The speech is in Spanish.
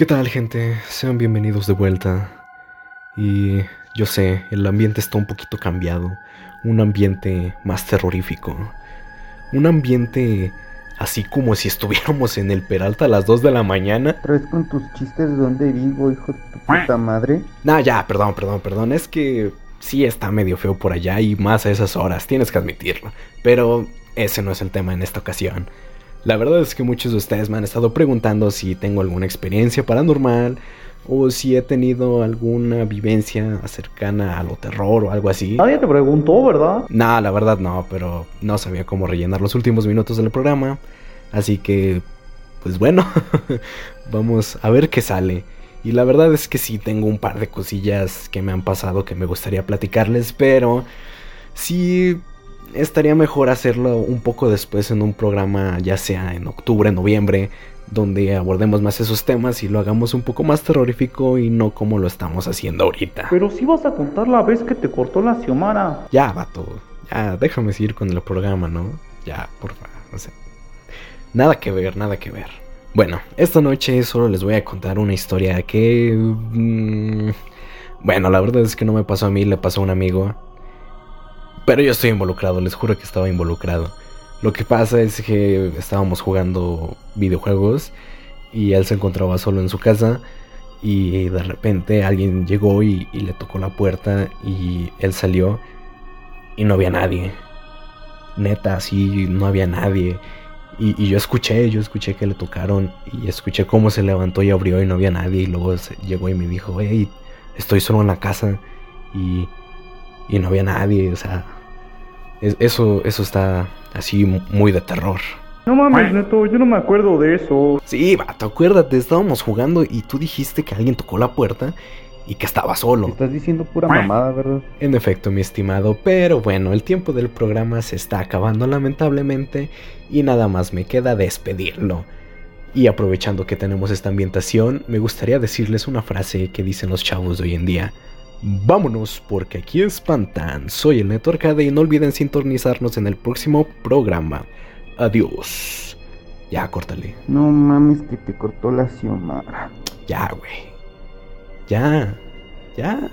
¿Qué tal gente? Sean bienvenidos de vuelta. Y yo sé, el ambiente está un poquito cambiado. Un ambiente más terrorífico. Un ambiente así como si estuviéramos en el Peralta a las 2 de la mañana. ¿Traes con tus chistes de dónde vivo, hijo de tu puta madre? Nah, ya, perdón, perdón, perdón. Es que sí está medio feo por allá y más a esas horas, tienes que admitirlo. Pero ese no es el tema en esta ocasión. La verdad es que muchos de ustedes me han estado preguntando si tengo alguna experiencia paranormal o si he tenido alguna vivencia cercana a lo terror o algo así. Nadie te preguntó, ¿verdad? Nah, la verdad no, pero no sabía cómo rellenar los últimos minutos del programa. Así que, pues bueno, vamos a ver qué sale. Y la verdad es que sí tengo un par de cosillas que me han pasado que me gustaría platicarles, pero sí estaría mejor hacerlo un poco después en un programa, ya sea en octubre, noviembre, donde abordemos más esos temas y lo hagamos un poco más terrorífico y no como lo estamos haciendo ahorita. Pero sí vas a contar la vez que te cortó la Xiomara. Ya, vato, ya déjame seguir con el programa, ¿no? Ya, por favor, no sé. Nada que ver, nada que ver. Bueno, esta noche solo les voy a contar una historia que... mmm, bueno, la verdad es que no me pasó a mí, le pasó a un amigo. Pero yo estoy involucrado, les juro que estaba involucrado. Lo que pasa es que estábamos jugando videojuegos y él se encontraba solo en su casa y de repente alguien llegó y, le tocó la puerta y él salió y no había nadie. Neta, así no había nadie. Y, y, yo escuché, yo escuché que le tocaron y escuché cómo se levantó y abrió y no había nadie. Y luego se, llegó y me dijo, hey, estoy solo en la casa y, y no había nadie. O sea, es, eso, eso está así muy de terror. No mames, Neto, yo no me acuerdo de eso. Sí, vato, acuérdate, estábamos jugando y tú dijiste que alguien tocó la puerta y que estaba solo. Estás diciendo pura mamada, ¿verdad? En efecto, mi estimado, pero bueno, el tiempo del programa se está acabando lamentablemente y nada más me queda despedirlo. Y aprovechando que tenemos esta ambientación, me gustaría decirles una frase que dicen los chavos de hoy en día. Vámonos porque aquí espantan. Soy el Neto Arcade y no olviden sintonizarnos en el próximo programa. Adiós. Ya, córtale. No mames que te cortó la Xiomara. Ya, güey. Ya. Ya.